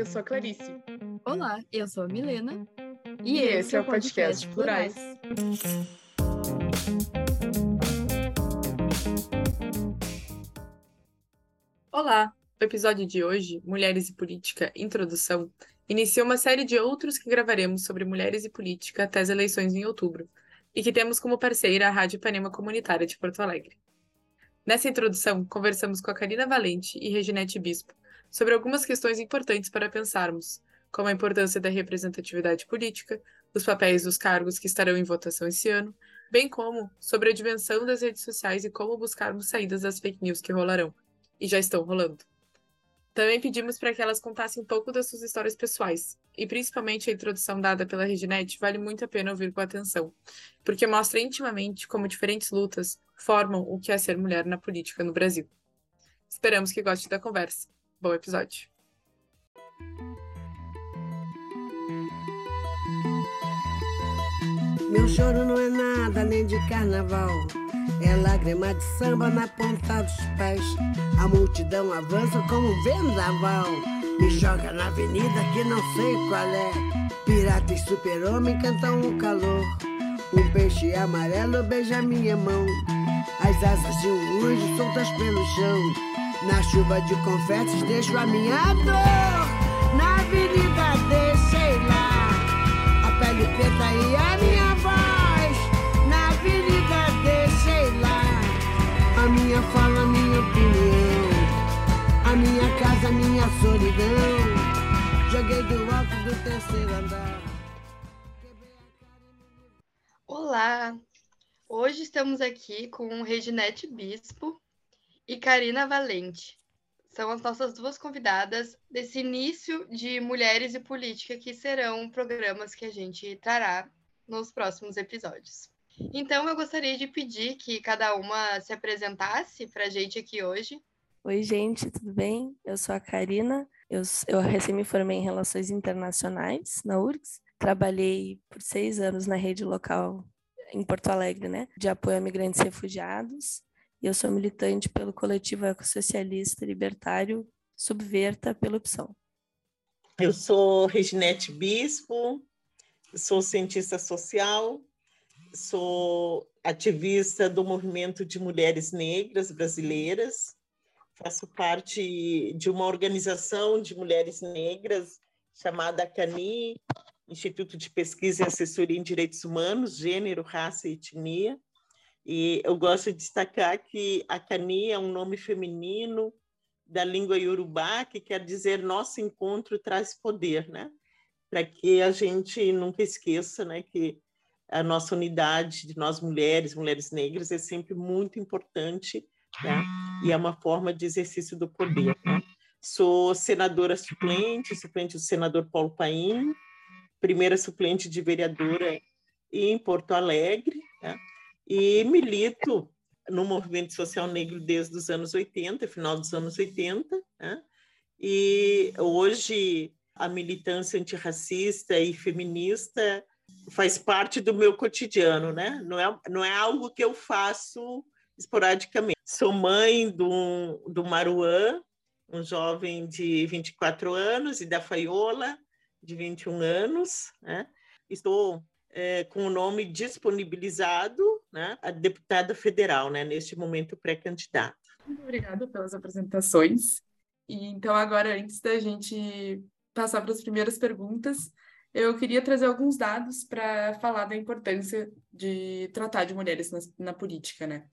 eu sou a Clarice. Olá, eu sou a Milena. E, e esse, é o podcast, podcast Plurais. Olá! O episódio de hoje, Mulheres e Política Introdução, inicia uma série de outros que gravaremos sobre mulheres e política até as eleições em outubro, e que temos como parceira a Rádio Panema Comunitária de Porto Alegre. Nessa introdução, conversamos com a Karina Valente e Reginete Bispo sobre algumas questões importantes para pensarmos, como a importância da representatividade política, os papéis dos cargos que estarão em votação esse ano, bem como sobre a dimensão das redes sociais e como buscarmos saídas das fake news que rolarão, e já estão rolando. Também pedimos para que elas contassem um pouco das suas histórias pessoais, e principalmente a introdução dada pela Reginete vale muito a pena ouvir com atenção, porque mostra intimamente como diferentes lutas formam o que é ser mulher na política no Brasil. Esperamos que goste da conversa. Bom episódio. Meu choro não é nada nem de carnaval. É lágrima de samba na ponta dos pés. A multidão avança como um vendaval. Me joga na avenida que não sei qual é. Pirata e super-homem cantam o calor. Um peixe amarelo beija minha mão. As asas de um anjo soltas pelo chão. Na chuva de confetes deixo a minha dor. Na avenida deixei lá a pele preta e a minha voz. Na avenida deixei lá a minha fala, a minha opinião. A minha casa, a minha solidão. Joguei do alto do terceiro andar. Olá! Hoje estamos aqui com Reginete Bispo, e Karina Valente. São as nossas duas convidadas desse início de Mulheres e Política, que serão programas que a gente trará nos próximos episódios. Então, eu gostaria de pedir que cada uma se apresentasse para a gente aqui hoje. Oi, gente, tudo bem? Eu sou a Karina, eu, eu recém me formei em Relações Internacionais na URGS, trabalhei por seis anos na rede local em Porto Alegre, né, de apoio a migrantes e refugiados, e eu sou militante pelo coletivo ecossocialista libertário Subverta pela Opção. Eu sou Reginete Bispo, sou cientista social, sou ativista do movimento de mulheres negras brasileiras, faço parte de uma organização de mulheres negras chamada CANI, Instituto de Pesquisa e Assessoria em Direitos Humanos, Gênero, Raça e Etnia, e eu gosto de destacar que a Cani é um nome feminino da língua iorubá, que quer dizer nosso encontro traz poder, né? Para que a gente nunca esqueça, né, que a nossa unidade de nós mulheres, mulheres negras, é sempre muito importante, né? E é uma forma de exercício do poder. Né? Sou senadora suplente, suplente do senador Paulo Paim, primeira suplente de vereadora em Porto Alegre, né? E milito no movimento social negro desde os anos 80, final dos anos 80, né? e hoje a militância antirracista e feminista faz parte do meu cotidiano, né? Não é, não é algo que eu faço esporadicamente. Sou mãe do, do Maruan, um jovem de 24 anos, e da Faiola, de 21 anos. Né? Estou é, com o nome disponibilizado, né, a deputada federal, né, neste momento pré-candidata. Muito obrigada pelas apresentações. E então agora, antes da gente passar para as primeiras perguntas, eu queria trazer alguns dados para falar da importância de tratar de mulheres na, na política, né?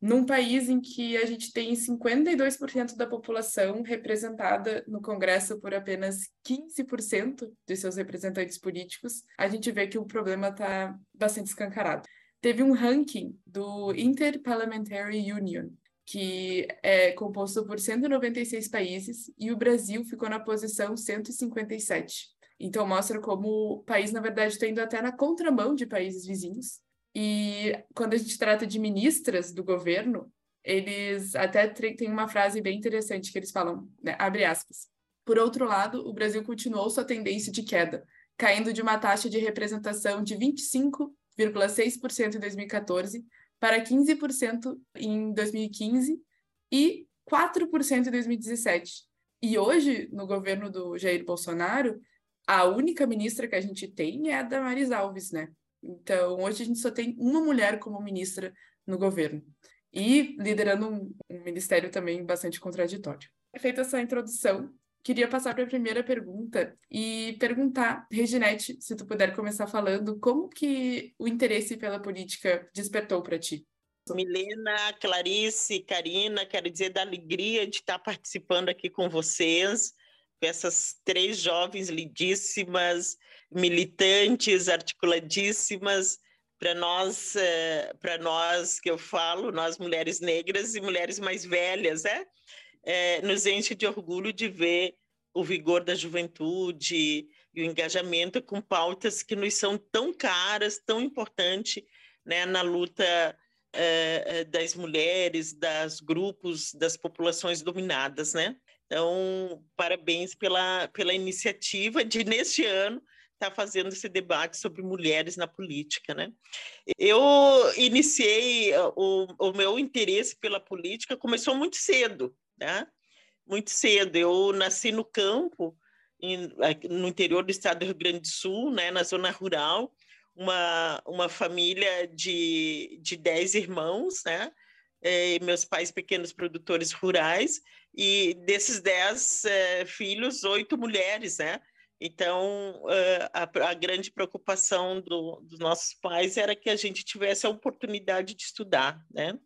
num país em que a gente tem 52% da população representada no Congresso por apenas 15% de seus representantes políticos, a gente vê que o problema está bastante escancarado. Teve um ranking do Interparliamentary Union, que é composto por 196 países, e o Brasil ficou na posição 157. Então, mostra como o país, na verdade, está indo até na contramão de países vizinhos, e quando a gente trata de ministras do governo, eles até têm uma frase bem interessante que eles falam, né, abre aspas. Por outro lado, o Brasil continuou sua tendência de queda, caindo de uma taxa de representação de 25,6% em 2014 para 15% em 2015 e 4% em 2017, E hoje, no governo do Jair Bolsonaro, a única ministra que a gente tem é a Damaris Alves, né? Então, hoje a gente só tem uma mulher como ministra no governo e liderando um, um ministério também bastante contraditório. Feita essa introdução, queria passar para a primeira pergunta e perguntar, Reginete, se tu puder começar falando, como que o interesse pela política despertou para ti? Milena, Clarice, Karina, quero dizer da alegria de estar participando aqui com vocês, com essas três jovens lindíssimas, militantes, articuladíssimas, para nós, eh, para nós que eu falo, nós mulheres negras e mulheres mais velhas, né? É, nos enche de orgulho de ver o vigor da juventude e o engajamento com pautas que nos são tão caras, tão importantes, né, na luta é, das mulheres, das grupos, das populações dominadas, né? Então, parabéns pela, pela iniciativa de, neste ano, estar tá fazendo esse debate sobre mulheres na política, né? Eu iniciei o, o meu interesse pela política começou muito cedo, né? Muito cedo. Eu nasci no campo, em, no interior do estado do Rio Grande do Sul, né? Na zona rural, uma, uma família de, de dez irmãos, né? É, meus pais pequenos produtores rurais, e desses dez é, filhos, oito mulheres, né? Então, eh, a, a grande preocupação do, dos nossos pais era que a gente tivesse a oportunidade de estudar, né?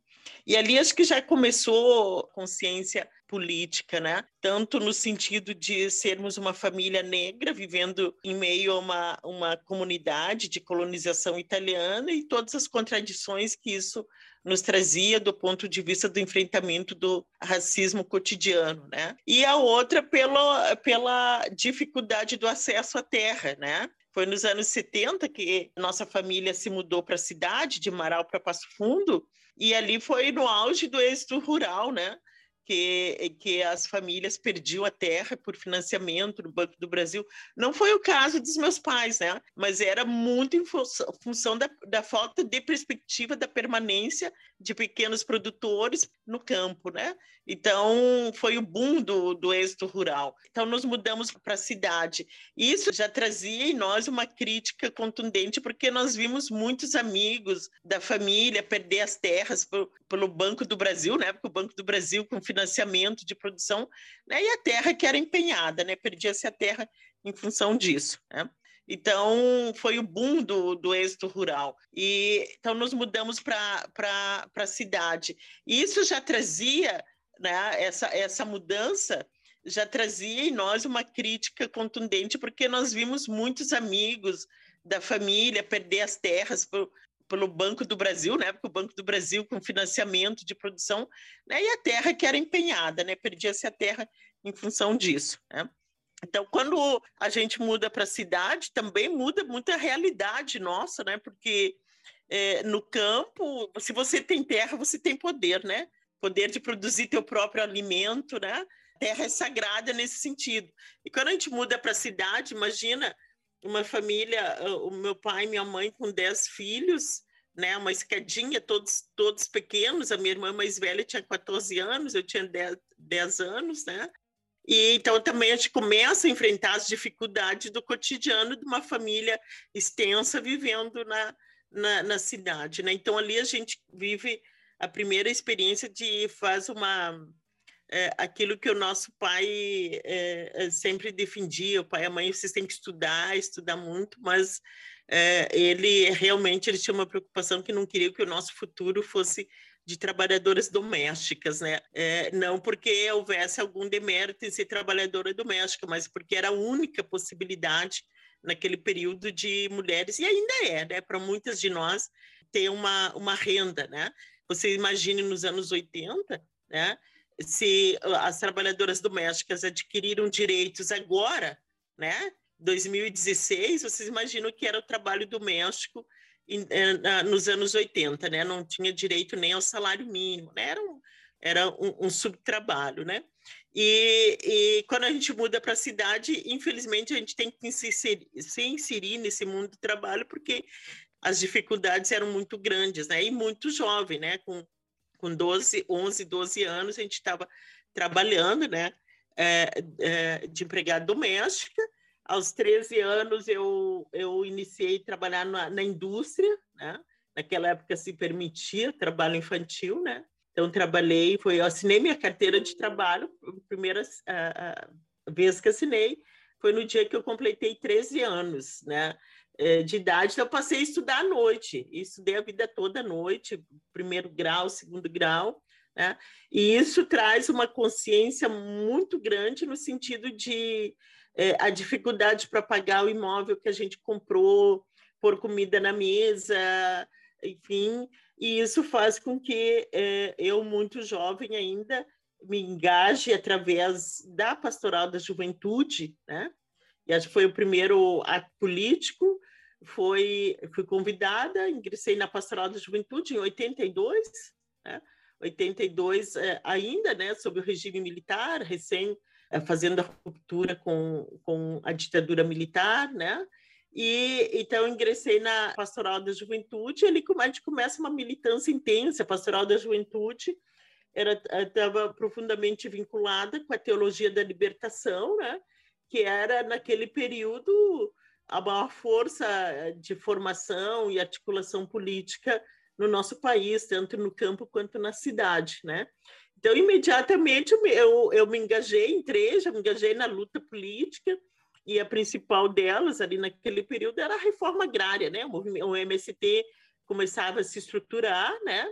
E ali acho que já começou consciência política, né? Tanto no sentido de sermos uma família negra vivendo em meio a uma, uma comunidade de colonização italiana e todas as contradições que isso nos trazia do ponto de vista do enfrentamento do racismo cotidiano, né? E a outra pela, pela dificuldade do acesso à terra, né? Foi nos anos 70 que nossa família se mudou para a cidade, de Marau para Passo Fundo, e ali foi no auge do êxito rural, né? Que, que as famílias perdiam a terra por financiamento do Banco do Brasil. Não foi o caso dos meus pais, né? mas era muito em função da, da falta de perspectiva da permanência de pequenos produtores no campo. Né? Então, foi o boom do, do êxito rural. Então, nos mudamos para a cidade. Isso já trazia em nós uma crítica contundente, porque nós vimos muitos amigos da família perder as terras por, pelo Banco do Brasil, né? porque o Banco do Brasil, com financiamento financiamento de produção, né? e a terra que era empenhada, né? perdia-se a terra em função disso. Né? Então, foi o boom do, do êxito rural. E, então, nos mudamos para a cidade. E isso já trazia, né, essa, essa mudança já trazia em nós uma crítica contundente, porque nós vimos muitos amigos da família perder as terras por, pelo Banco do Brasil, né? Porque o Banco do Brasil com financiamento de produção, né? E a terra que era empenhada, né? Perdia-se a terra em função disso, né? Então, quando a gente muda para a cidade, também muda muita realidade nossa, né? Porque é, no campo, se você tem terra, você tem poder, né? Poder de produzir teu próprio alimento, né? Terra é sagrada nesse sentido. E quando a gente muda para a cidade, imagina uma família, o meu pai e minha mãe com dez filhos, né, uma escadinha, todos, todos pequenos, a minha irmã mais velha tinha 14 anos, eu tinha 10, 10 anos, né, e então também a gente começa a enfrentar as dificuldades do cotidiano de uma família extensa vivendo na, na, na cidade, né, então ali a gente vive a primeira experiência de faz uma é, aquilo que o nosso pai é, sempre defendia, o pai e a mãe, vocês têm que estudar, estudar muito, mas é, ele realmente ele tinha uma preocupação que não queria que o nosso futuro fosse de trabalhadoras domésticas, né? É, não porque houvesse algum demérito em ser trabalhadora doméstica, mas porque era a única possibilidade naquele período de mulheres, e ainda é, né? Para muitas de nós, ter uma, uma renda, né? Você imagine nos anos 80, né? se as trabalhadoras domésticas adquiriram direitos agora, né? 2016, vocês imaginam que era o trabalho doméstico eh, nos anos 80, né? Não tinha direito nem ao salário mínimo, né? Era um, era um, um subtrabalho, né? E, e, quando a gente muda para a cidade, infelizmente a gente tem que se inserir, se inserir nesse mundo do trabalho porque as dificuldades eram muito grandes, né? E muito jovem, né? Com com 12, 11, 12 anos, a gente estava trabalhando, né? é, é, de empregada doméstica. Aos 13 anos, eu, eu iniciei a trabalhar na, na indústria, né? Naquela época se permitia trabalho infantil, né? Então, trabalhei, foi, eu assinei minha carteira de trabalho, a primeira uh, vez que assinei foi no dia que eu completei 13 anos, né? É, de idade, então eu passei a estudar à noite, e estudei a vida toda à noite, primeiro grau, segundo grau, né? E isso traz uma consciência muito grande no sentido de é, a dificuldade para pagar o imóvel que a gente comprou, pôr comida na mesa, enfim, e isso faz com que é, eu, muito jovem ainda, me engaje através da Pastoral da Juventude, né? E acho que foi o primeiro ato político, foi, fui convidada, ingressei na Pastoral da Juventude em 82, né? 82 é, ainda, né, sob o regime militar, recém fazendo a ruptura com, com a ditadura militar, né? E então ingressei na Pastoral da Juventude, ali a gente começa uma militância intensa, Pastoral da Juventude era estava profundamente vinculada com a teologia da libertação, né? Que era naquele período a maior força de formação e articulação política no nosso país, tanto no campo quanto na cidade, né? Então, imediatamente eu, eu me engajei em três, eu me engajei na luta política, e a principal delas, ali naquele período, era a reforma agrária, né? O, MST começava a se estruturar, né?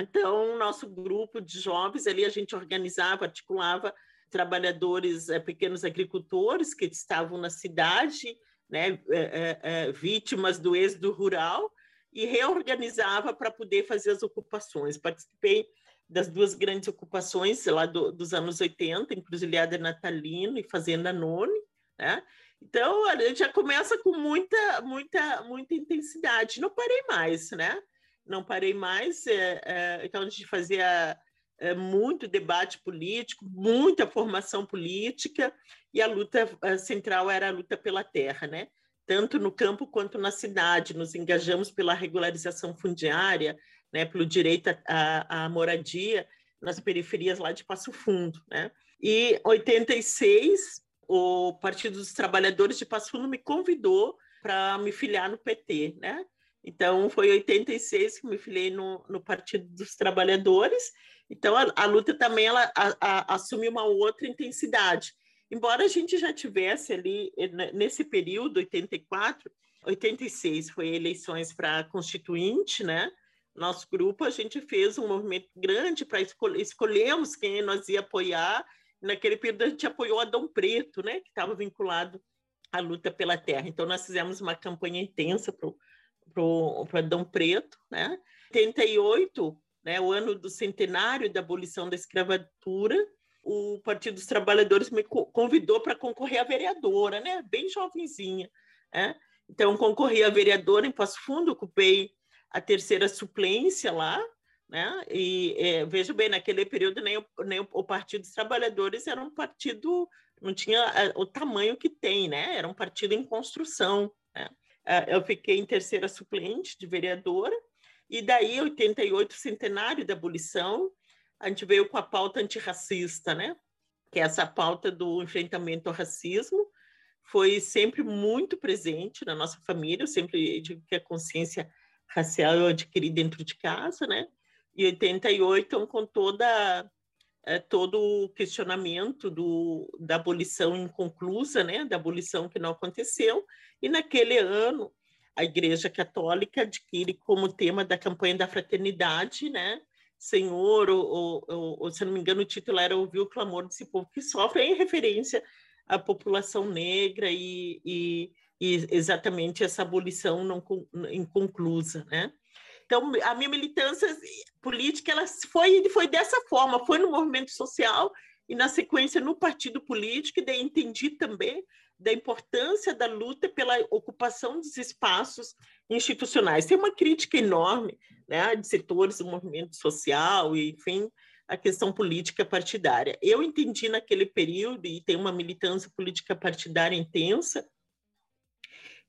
Então, nosso grupo de jovens ali, a gente organizava, articulava trabalhadores, é, pequenos agricultores que estavam na cidade, né, é, é, vítimas do êxodo rural, e reorganizava para poder fazer as ocupações. Participei das duas grandes ocupações lá do, dos anos 80, Encruzilhada Natalino e Fazenda None, né? Então, já começa com muita, muita, muita intensidade. Não parei mais, né? Não parei mais. É, é, então, a gente fazia é, muito debate político, muita formação política, e a luta central era a luta pela terra, né? Tanto no campo quanto na cidade. Nos engajamos pela regularização fundiária, né, pelo direito à, moradia nas periferias lá de Passo Fundo, né? E 86 o Partido dos Trabalhadores de Passo Fundo me convidou para me filiar no PT, né? Então foi 86 que me filiei no, no Partido dos Trabalhadores. Então a, a luta também ela a, a, assume uma outra intensidade. Embora a gente já tivesse ali né, nesse período 84, 86 foi eleições para constituinte, né? Nosso grupo, a gente fez um movimento grande para escolher, quem nós ia apoiar. Naquele período, a gente apoiou Adão Preto, né, que estava vinculado à luta pela terra. Então, nós fizemos uma campanha intensa para o Adão Preto. Né? 88, né, o ano do centenário da abolição da escravatura, o Partido dos Trabalhadores me convidou para concorrer a vereadora, né, bem jovenzinha. Né? Então, concorri a vereadora em Passo Fundo, ocupei a terceira suplência lá, né? E é, veja bem, naquele período nem o, nem o Partido dos Trabalhadores era um partido, não tinha é, o tamanho que tem, né? Era um partido em construção. Né? É, eu fiquei em terceira suplente de vereadora, e daí, 88, centenário da abolição, a gente veio com a pauta antirracista, né? Que é essa pauta do enfrentamento ao racismo, foi sempre muito presente na nossa família, eu sempre digo que a consciência racial eu adquiri dentro de casa, né? E 88, então, com toda é, todo o questionamento do, da abolição inconclusa, né? Da abolição que não aconteceu. E naquele ano, a Igreja Católica adquire como tema da campanha da fraternidade, né? Senhor, ou, ou, ou, se não me engano, o título era Ouvir o Clamor desse Povo que Sofre, em referência à população negra e, e e exatamente essa abolição não inconclusa, né? Então, a minha militância política ela foi, foi dessa forma, foi no movimento social e, na sequência, no partido político, e daí entendi também da importância da luta pela ocupação dos espaços institucionais. Tem uma crítica enorme né, de setores do movimento social e, enfim, a questão política partidária. Eu entendi naquele período, e tem uma militância política partidária intensa,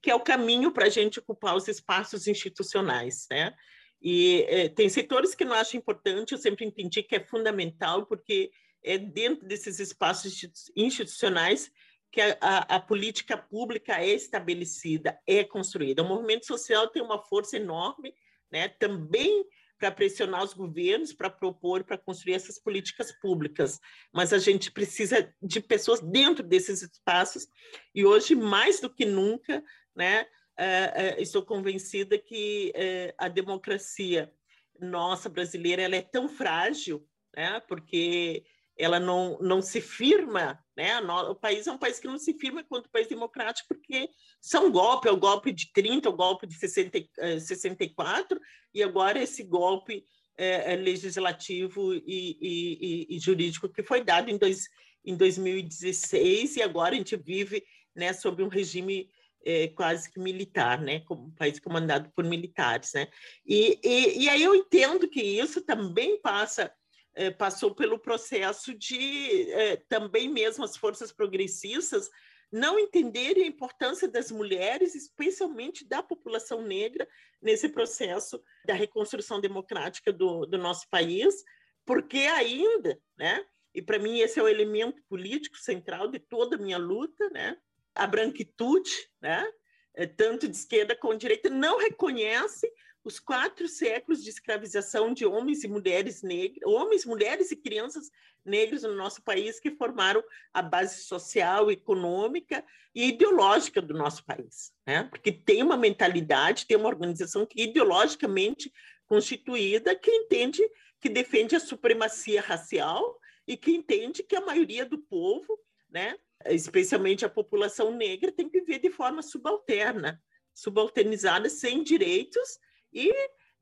que é o caminho para a gente ocupar os espaços institucionais, né? E é, tem setores que não acho importante, eu sempre entendi que é fundamental, porque é dentro desses espaços institucionais que a, a, a, política pública é estabelecida, é construída. O movimento social tem uma força enorme, né, também para pressionar os governos, para propor, para construir essas políticas públicas. Mas a gente precisa de pessoas dentro desses espaços, e hoje, mais do que nunca, né, é, é, estou convencida que é, a democracia nossa brasileira ela é tão frágil, né, porque ela não, não se firma, né? O país é um país que não se firma quanto país democrático, porque são golpe, é o golpe de 30, é o golpe de 60, 64, eh, e agora esse golpe é, legislativo e, e, e, jurídico que foi dado em, dois, em 2016, e agora a gente vive né, sob um regime é, quase que militar, né, como um país comandado por militares, né, e, e, e aí eu entendo que isso também passa é, passou pelo processo de é, também mesmo as forças progressistas não entenderem a importância das mulheres, especialmente da população negra, nesse processo da reconstrução democrática do, do nosso país, porque ainda, né? E para mim esse é o elemento político central de toda a minha luta, né? A branquitude, né? É, tanto de esquerda como de direita, não reconhece os quatro séculos de escravização de homens e mulheres negras, homens, mulheres e crianças negras no nosso país que formaram a base social, econômica e ideológica do nosso país, né? Porque tem uma mentalidade, tem uma organização que ideologicamente constituída que entende que defende a supremacia racial e que entende que a maioria do povo, né, especialmente a população negra, tem que viver de forma subalterna, subalternizada, sem direitos e,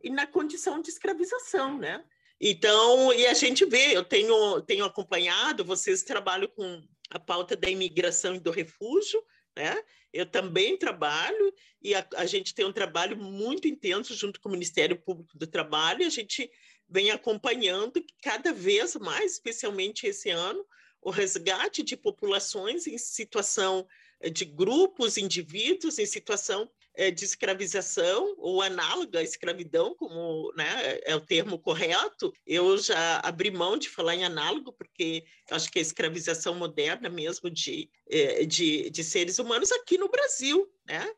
e na condição de escravização, né? Então, e a gente vê, eu tenho, tenho acompanhado, vocês trabalham com a pauta da imigração e do refúgio, né? Eu também trabalho e a, a, gente tem um trabalho muito intenso junto com o Ministério Público do Trabalho e a gente vem acompanhando cada vez mais, especialmente esse ano, o resgate de populações em situação de grupos, indivíduos em situação é, de escravização ou análoga à escravidão, como né, é o termo correto, eu já abri mão de falar em análogo, porque acho que a escravização moderna mesmo de, é, de, de seres humanos aqui no Brasil, né?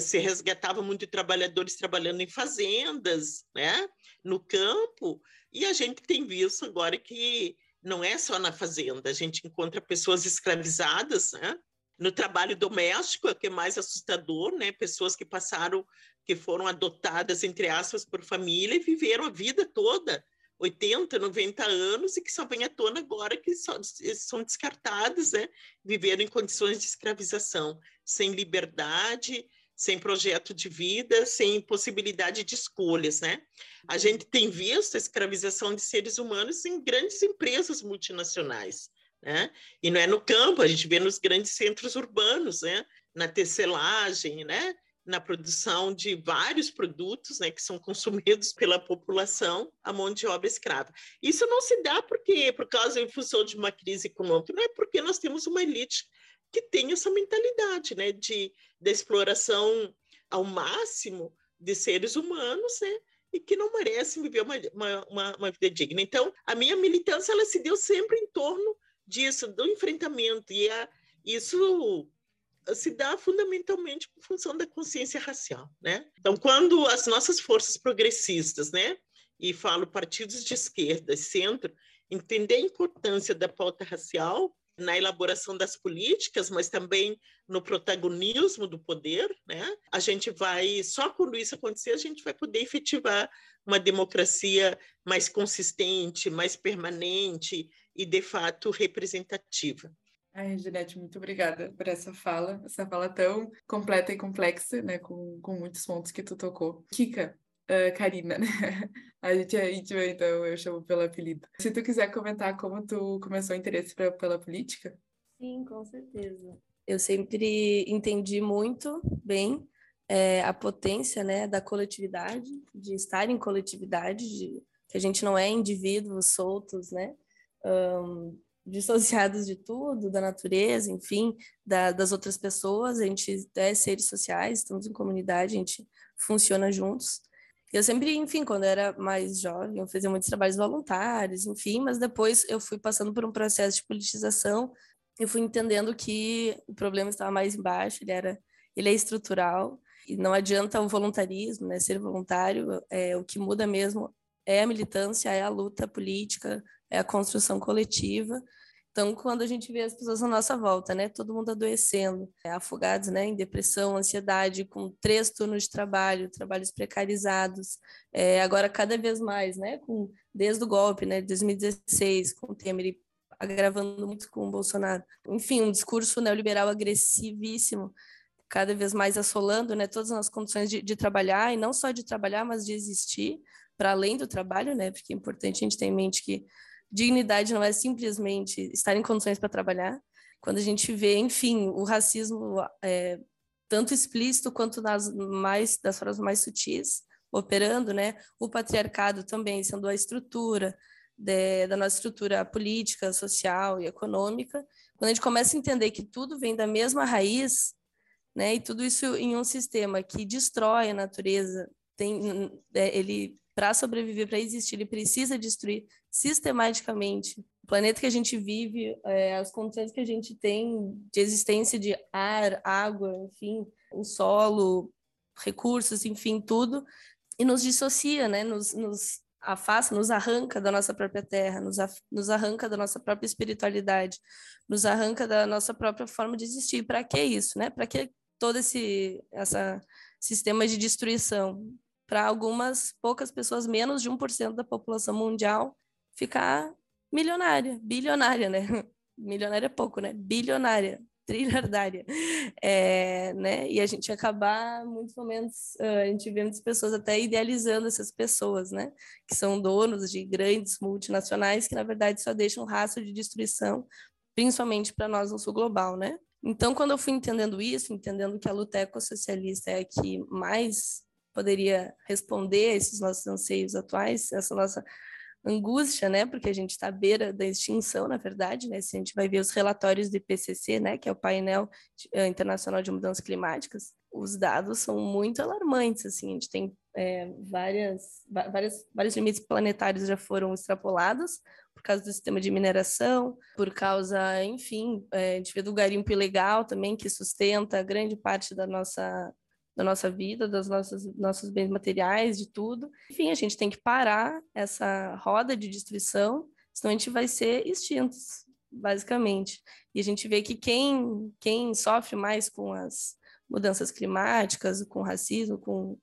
Se resgatava muito trabalhadores trabalhando em fazendas, né? no campo, e a gente tem visto agora que não é só na fazenda, a gente encontra pessoas escravizadas, né? no trabalho doméstico, é que é mais assustador, né? Pessoas que passaram, que foram adotadas, entre aspas, por família e viveram a vida toda, 80, 90 anos, e que só vem à tona agora que só, são descartadas, né? Viveram em condições de escravização, sem liberdade, sem projeto de vida, sem possibilidade de escolhas, né? A gente tem visto a escravização de seres humanos em grandes empresas multinacionais, né? E não é no campo, a gente vê nos grandes centros urbanos, né? na tecelagem, né? na produção de vários produtos né, que são consumidos pela população, a mão de obra escrava. Isso não se dá porque, por causa em função de uma crise econômica, não é porque nós temos uma elite que tem essa mentalidade né, de, de exploração ao máximo de seres humanos, né, e que não merecem viver uma, uma, uma, vida digna. Então, a minha militância ela se deu sempre em torno disso, do enfrentamento. E a, isso se dá fundamentalmente por função da consciência racial, né? Então, quando as nossas forças progressistas, né, e falo partidos de esquerda centro, entender a importância da pauta racial na elaboração das políticas, mas também no protagonismo do poder, né? A gente vai só quando isso acontecer a gente vai poder efetivar uma democracia mais consistente, mais permanente e, de fato, representativa. Ai, Ginete, muito obrigada por essa fala, essa fala tão completa e complexa, né, com, com muitos pontos que tu tocou. Kika, uh, Karina, né? A gente é íntima, então eu chamo pelo apelido. Se tu quiser comentar como tu começou o interesse pra, pela política? Sim, com certeza. Eu sempre entendi muito bem é, a potência, né, da coletividade, de estar em coletividade, de, que a gente não é indivíduos soltos, né? um, dissociados de tudo, da natureza, enfim, da, das outras pessoas. A gente é seres sociais, estamos em comunidade, a gente funciona juntos. Eu sempre, enfim, quando eu era mais jovem, eu fazia muitos trabalhos voluntários, enfim, mas depois eu fui passando por um processo de politização, eu fui entendendo que o problema estava mais embaixo, ele era, ele é estrutural, e não adianta o voluntarismo, né, ser voluntário, é, o que muda mesmo é a militância, é a luta política, é a construção coletiva, então, quando a gente vê as pessoas à nossa volta, né, todo mundo adoecendo, é, afogados, né, em depressão, ansiedade, com três turnos de trabalho, trabalhos precarizados, é, agora cada vez mais, né, com desde o golpe, né, 2016, com o Temer agravando muito com o Bolsonaro. Enfim, um discurso neoliberal agressivíssimo, cada vez mais assolando, né, todas as condições de, de trabalhar e não só de trabalhar, mas de existir para além do trabalho, né, porque é importante a gente ter em mente que dignidade não é simplesmente estar em condições para trabalhar. Quando a gente vê, enfim, o racismo é, tanto explícito quanto nas mais das formas mais sutis operando, né? O patriarcado também sendo a estrutura de, da nossa estrutura política, social e econômica. Quando a gente começa a entender que tudo vem da mesma raiz, né? E tudo isso em um sistema que destrói a natureza, tem, é, ele para sobreviver, para existir, ele precisa destruir sistematicamente o planeta que a gente vive, é, as condições que a gente tem de existência de ar, água, enfim, o solo, recursos, enfim, tudo, e nos dissocia, né? Nos, nos afasta, nos arranca da nossa própria terra, nos, nos arranca da nossa própria espiritualidade, nos arranca da nossa própria forma de existir. Para que isso, né? Para que todo esse essa sistema de destruição? para algumas poucas pessoas, menos de 1% da população mundial, ficar milionária, bilionária, né? Milionária é pouco, né? Bilionária, trilhardária. É, né? E a gente acabar, muitos momentos, a gente vê muitas pessoas até idealizando essas pessoas, né? Que são donos de grandes multinacionais que, na verdade, só deixam rastro de destruição, principalmente para nós no sul global, né? Então, quando eu fui entendendo isso, entendendo que a luta ecossocialista é a que mais poderia responder a esses nossos anseios atuais, essa nossa angústia, né? Porque a gente está à beira da extinção, na verdade, né? Se a gente vai ver os relatórios do IPCC, né? Que é o painel eh, internacional de mudanças climáticas, os dados são muito alarmantes, assim. A gente tem é, várias, várias, vários limites planetários já foram extrapolados por causa do sistema de mineração, por causa, enfim, é, a gente vê do garimpo ilegal também que sustenta grande parte da nossa da nossa vida, dos nossos, nossos bens materiais, de tudo. Enfim, a gente tem que parar essa roda de destruição, senão a gente vai ser extintos, basicamente. E a gente vê que quem, quem sofre mais com as mudanças climáticas, com o racismo, com,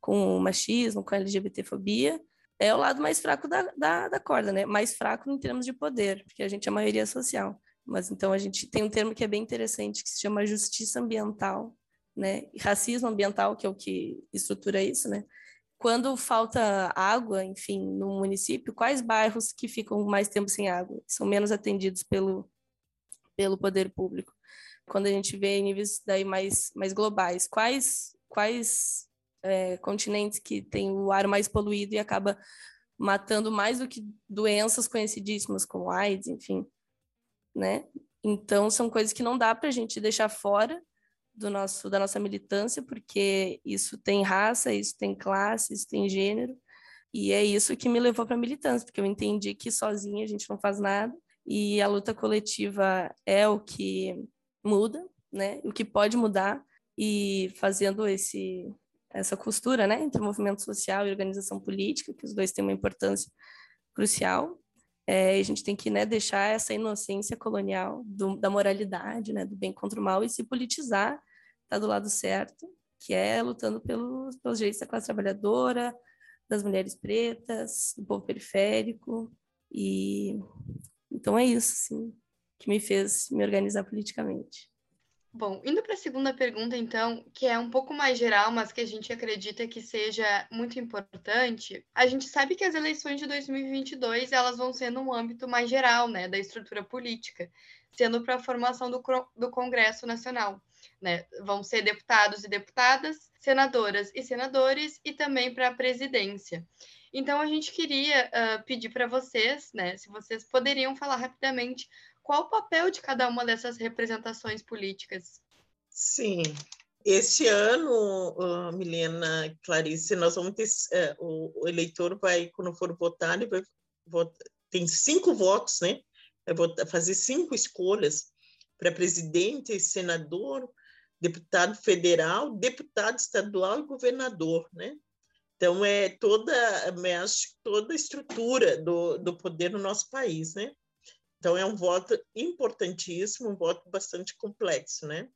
com o machismo, com a LGBTfobia, é o lado mais fraco da, da, da corda, né? Mais fraco em termos de poder, porque a gente é a maioria social. Mas então a gente tem um termo que é bem interessante, que se chama justiça ambiental, né? racismo ambiental, que é o que estrutura isso, né? Quando falta água, enfim, no município, quais bairros que ficam mais tempo sem água são menos atendidos pelo pelo poder público? Quando a gente vê em níveis daí mais mais globais, quais quais é, continentes que têm o ar mais poluído e acaba matando mais do que doenças conhecidíssimas como AIDS, enfim, né? Então são coisas que não dá para a gente deixar fora do nosso da nossa militância, porque isso tem raça, isso tem classe, isso tem gênero, e é isso que me levou para a militância, porque eu entendi que sozinha a gente não faz nada e a luta coletiva é o que muda, né? O que pode mudar e fazendo esse essa costura, né, entre movimento social e organização política, que os dois têm uma importância crucial. É, a gente tem que né, deixar essa inocência colonial do, da moralidade, né, do bem contra o mal e se politizar, tá do lado certo, que é lutando pelos, pelos direitos da classe trabalhadora, das mulheres pretas, do povo periférico e então é isso, sim, que me fez me organizar politicamente. Bom, indo para a segunda pergunta, então, que é um pouco mais geral, mas que a gente acredita que seja muito importante, a gente sabe que as eleições de 2022 elas vão ser num âmbito mais geral, né, da estrutura política, sendo para a formação do, do Congresso Nacional. Né? Vão ser deputados e deputadas, senadoras e senadores, e também para a presidência. Então, a gente queria uh, pedir para vocês, né, se vocês poderiam falar rapidamente qual o papel de cada uma dessas representações políticas? Sim. Este ano, Milena, Clarice, nós vamos ter, uh, o, eleitor vai, quando for votar, ele vai votar, tem cinco votos, né? Vai votar, fazer cinco escolhas para presidente, senador, deputado federal, deputado estadual e governador, né? Então, é toda, toda a estrutura do, do poder no nosso país, né? Então, é um voto importantíssimo, um voto bastante complexo, né?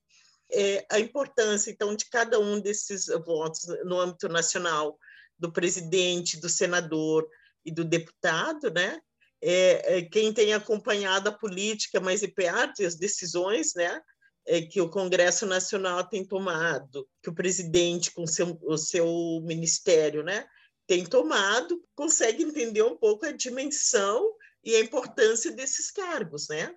É, a importância, então, de cada um desses votos no âmbito nacional, do presidente, do senador e do deputado, né? É, é, quem tem acompanhado a política mais e as decisões, né? É, que o Congresso Nacional tem tomado, que o presidente com seu, o seu ministério, né? Tem tomado, consegue entender um pouco a dimensão e a importância desses cargos, né?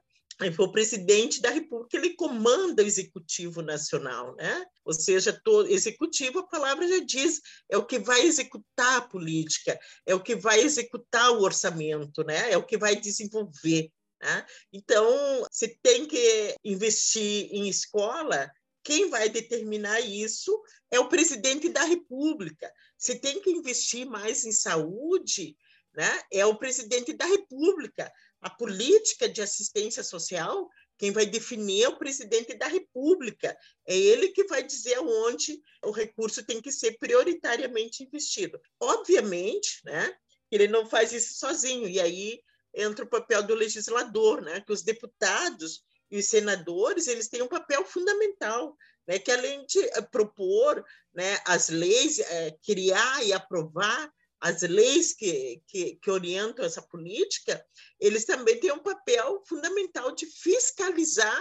o presidente da República ele comanda o executivo nacional, né? Ou seja, todo executivo a palavra já diz é o que vai executar a política, é o que vai executar o orçamento, né? É o que vai desenvolver. Né? Então, se tem que investir em escola, quem vai determinar isso é o presidente da República. Se tem que investir mais em saúde, né? É o presidente da República a política de assistência social, quem vai definir é o presidente da República. É ele que vai dizer onde o recurso tem que ser prioritariamente investido. Obviamente, né, ele não faz isso sozinho, e aí entra o papel do legislador, né, que os deputados e os senadores eles têm um papel fundamental, né, que além de eh, propor né, as leis, é, criar e aprovar as leis que, que, que, orientam essa política, eles também têm um papel fundamental de fiscalizar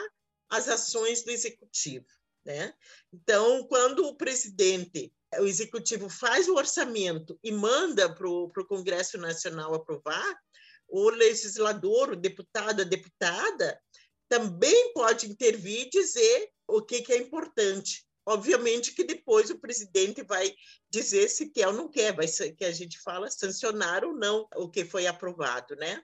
as ações do executivo. Né? Então, quando o presidente, o executivo faz o orçamento e manda para o Congresso Nacional aprovar, o legislador, o deputado, a deputada, também pode intervir e dizer o que, que é importante. Obviamente que depois o presidente vai dizer se quer ou não quer, vai ser que a gente fala sancionar ou não o que foi aprovado, né?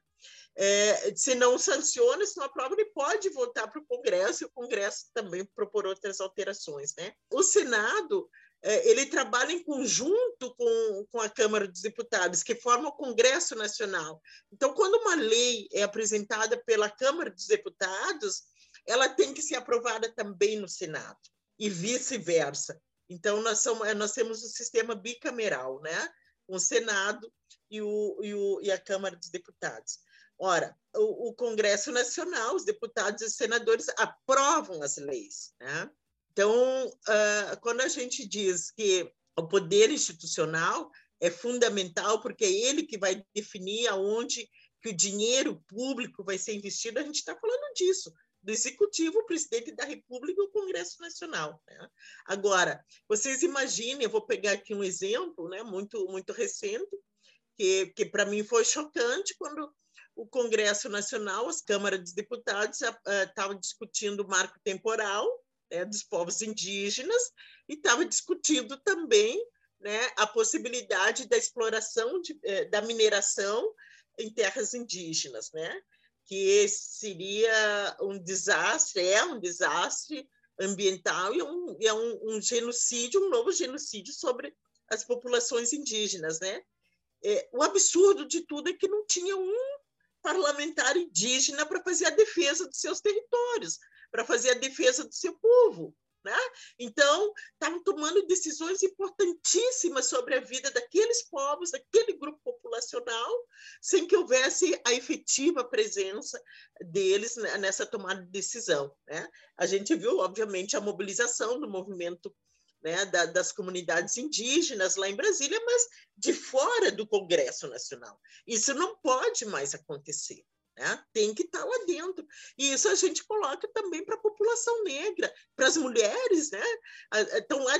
É, se não sanciona, se não aprova, ele pode voltar para o Congresso e o Congresso também propor outras alterações, né? O Senado é, ele trabalha em conjunto com, com a Câmara dos Deputados, que forma o Congresso Nacional. Então, quando uma lei é apresentada pela Câmara dos Deputados, ela tem que ser aprovada também no Senado e vice-versa. Então, nós, somos, nós temos o sistema bicameral, né? o Senado e, o, e, o, e a Câmara dos Deputados. Ora, o, o, Congresso Nacional, os deputados e os senadores aprovam as leis. Né? Então, uh, quando a gente diz que o poder institucional é fundamental, porque é ele que vai definir aonde que o dinheiro público vai ser investido, a gente está falando disso do Executivo, o presidente da República e o Congresso Nacional. Né? Agora, vocês imaginem, eu vou pegar aqui um exemplo né, muito, muito recente, que, que para mim foi chocante quando o Congresso Nacional, as câmaras dos deputados estavam uh, discutindo o marco temporal né, dos povos indígenas e estava discutindo também né, a possibilidade da exploração de, eh, da mineração em terras indígenas, né? Que seria um desastre, é um desastre ambiental e um, é um, um genocídio, um novo genocídio sobre as populações indígenas, né? É, o absurdo de tudo é que não tinha um parlamentar indígena para fazer a defesa dos seus territórios, para fazer a defesa do seu povo. Né? Então, estavam tomando decisões importantíssimas sobre a vida daqueles povos, daquele grupo populacional, sem que houvesse a efetiva presença deles nessa tomada de decisão. Né? A gente viu, obviamente, a mobilização do movimento né, da, das comunidades indígenas lá em Brasília, mas de fora do Congresso Nacional. Isso não pode mais acontecer. Né? Tem que estar tá lá dentro. E isso a gente coloca também para a população negra, para as mulheres, né? Estão lá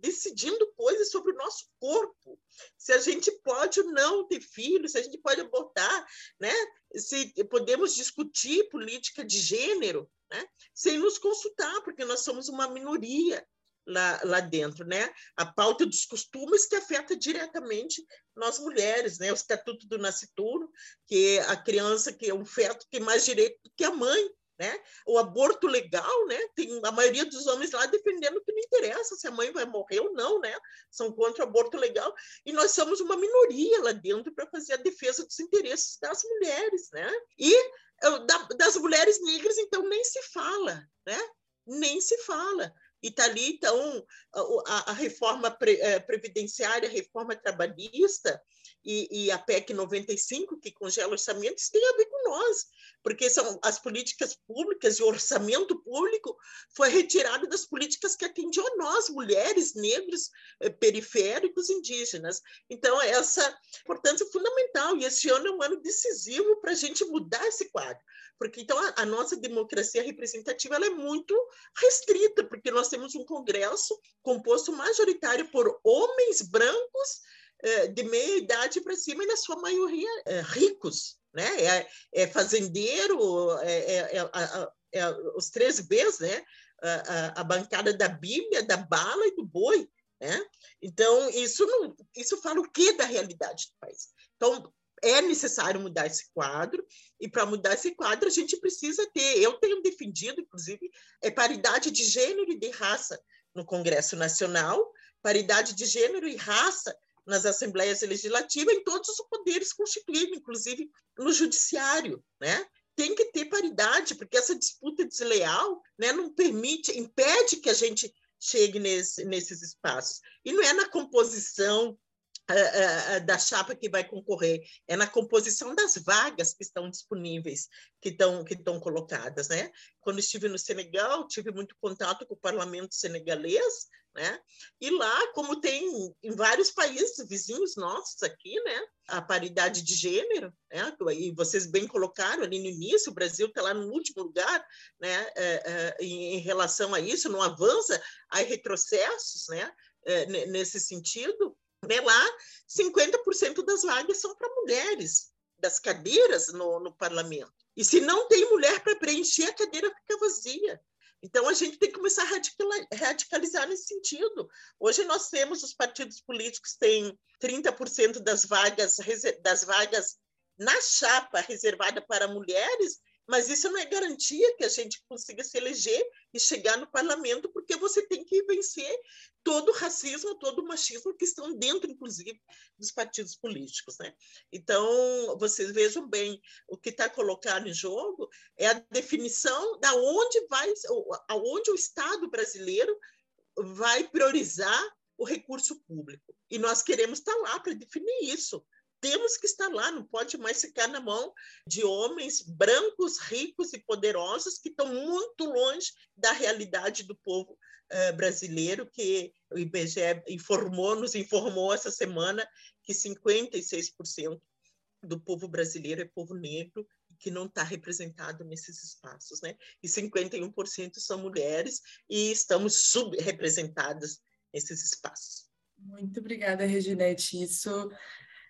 decidindo coisas sobre o nosso corpo. Se a gente pode ou não ter filhos, se a gente pode abortar, né? Se podemos discutir política de gênero, né? Sem nos consultar, porque nós somos uma minoria lá, lá dentro, né? A pauta dos costumes que afeta diretamente nós mulheres, né? O Estatuto do Nascituro, que é a criança que é um feto tem mais direito do que a mãe, né? O aborto legal, né? Tem a maioria dos homens lá defendendo que não interessa se a mãe vai morrer ou não, né? São contra o aborto legal e nós somos uma minoria lá dentro para fazer a defesa dos interesses das mulheres, né? E das mulheres negras então nem se fala, né? Nem se fala. E está ali, então, a, a reforma pre, eh, previdenciária, a reforma trabalhista, e, e, a PEC 95, que congela orçamentos, tem a ver com nós, porque são as políticas públicas e o orçamento público foi retirado das políticas que atendiam a nós, mulheres, negros, eh, periféricos, indígenas. Então, essa importância é fundamental, e esse ano é um ano decisivo para a gente mudar esse quadro, porque então a, a nossa democracia representativa é muito restrita, porque nós temos um Congresso composto majoritário por homens brancos, de meia idade para cima e na sua maioria é, ricos, né? É, é fazendeiro, é, é, é, é os três Bs, né? A, a, bancada da Bíblia, da bala e do boi, né? Então isso não, isso fala o que da realidade do país? Então é necessário mudar esse quadro, e para mudar esse quadro a gente precisa ter, eu tenho defendido, inclusive, é paridade de gênero e de raça no Congresso Nacional, paridade de gênero e raça nas assembleias legislativas, em todos os poderes constituídos, inclusive no judiciário, né? Tem que ter paridade, porque essa disputa desleal né, não permite, impede que a gente chegue nesse, nesses espaços. E não é na composição da chapa que vai concorrer, é na composição das vagas que estão disponíveis, que estão, que estão colocadas. Né? Quando estive no Senegal, tive muito contato com o parlamento senegalês, né? E lá, como tem em vários países vizinhos nossos aqui, né? A paridade de gênero, né? E vocês bem colocaram ali no início, o Brasil está lá no último lugar, né? É, é, em, relação a isso, não avança, há retrocessos, né? É, nesse sentido, né? Lá, 50% das vagas são para mulheres, das cadeiras no, no parlamento. E se não tem mulher para preencher, a cadeira fica vazia. Então, a gente tem que começar a radicalizar nesse sentido. Hoje, nós temos, os partidos políticos têm 30% das vagas, das vagas na chapa reservada para mulheres, mas isso não é garantia que a gente consiga se eleger e chegar no parlamento, porque você tem que vencer todo o racismo, todo o machismo que estão dentro, inclusive, dos partidos políticos. Né? Então, vocês vejam bem, o que está colocado em jogo é a definição da onde vai, aonde o Estado brasileiro vai priorizar o recurso público. E nós queremos estar lá para definir isso temos que estar lá, não pode mais ficar na mão de homens brancos, ricos e poderosos que estão muito longe da realidade do povo uh, brasileiro, que o IBGE informou, nos informou essa semana que 56% do povo brasileiro é povo negro que não está representado nesses espaços, né? E 51% são mulheres e estamos subrepresentadas nesses espaços. Muito obrigada, Reginete. Isso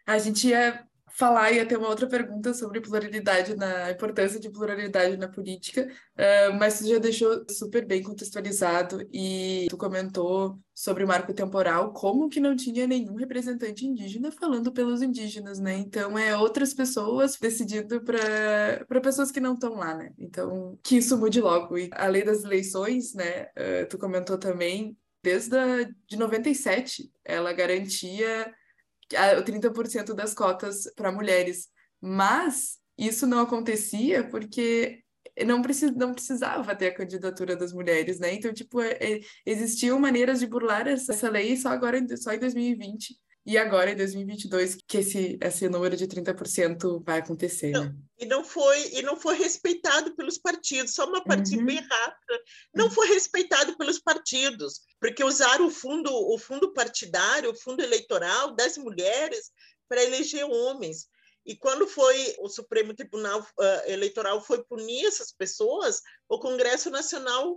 a gente ia falar, ia ter uma outra pergunta sobre pluralidade na importância de pluralidade na política, uh, mas tu já deixou super bem contextualizado e tu comentou sobre o marco temporal, como que não tinha nenhum representante indígena falando pelos indígenas, né? Então é outras pessoas decidindo para pessoas que não estão lá, né? Então que isso mude logo. E a lei das eleições, né? Uh, tu comentou também desde a, de 97, ela garantia 30% das cotas para mulheres. Mas isso não acontecia porque não, precis, não precisava ter a candidatura das mulheres, né? Então, tipo, é, é, existiam maneiras de burlar essa, essa lei só agora, só em 2020. E agora, em 2022, que esse, esse número de 30% vai acontecer, não, né? E não, foi, e não foi respeitado pelos partidos. Só uma parte uhum. bem rápida. Não foi respeitado pelos partidos, porque usaram o fundo, o fundo partidário, o fundo eleitoral das mulheres para eleger homens. E quando foi o Supremo Tribunal uh, Eleitoral foi punir essas pessoas, o Congresso Nacional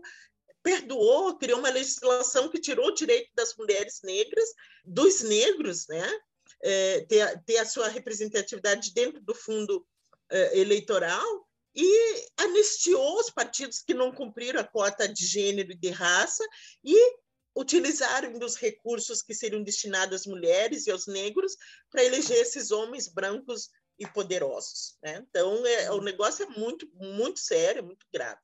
perdoou, criou uma legislação que tirou o direito das mulheres negras, dos negros, né? É, ter, ter a sua representatividade dentro do fundo é, eleitoral e anistiou os partidos que não cumpriram a cota de gênero e de raça e utilizaram dos recursos que seriam destinados às mulheres e aos negros para eleger esses homens brancos e poderosos. Né? Então, é, o negócio é muito, muito sério, muito grave.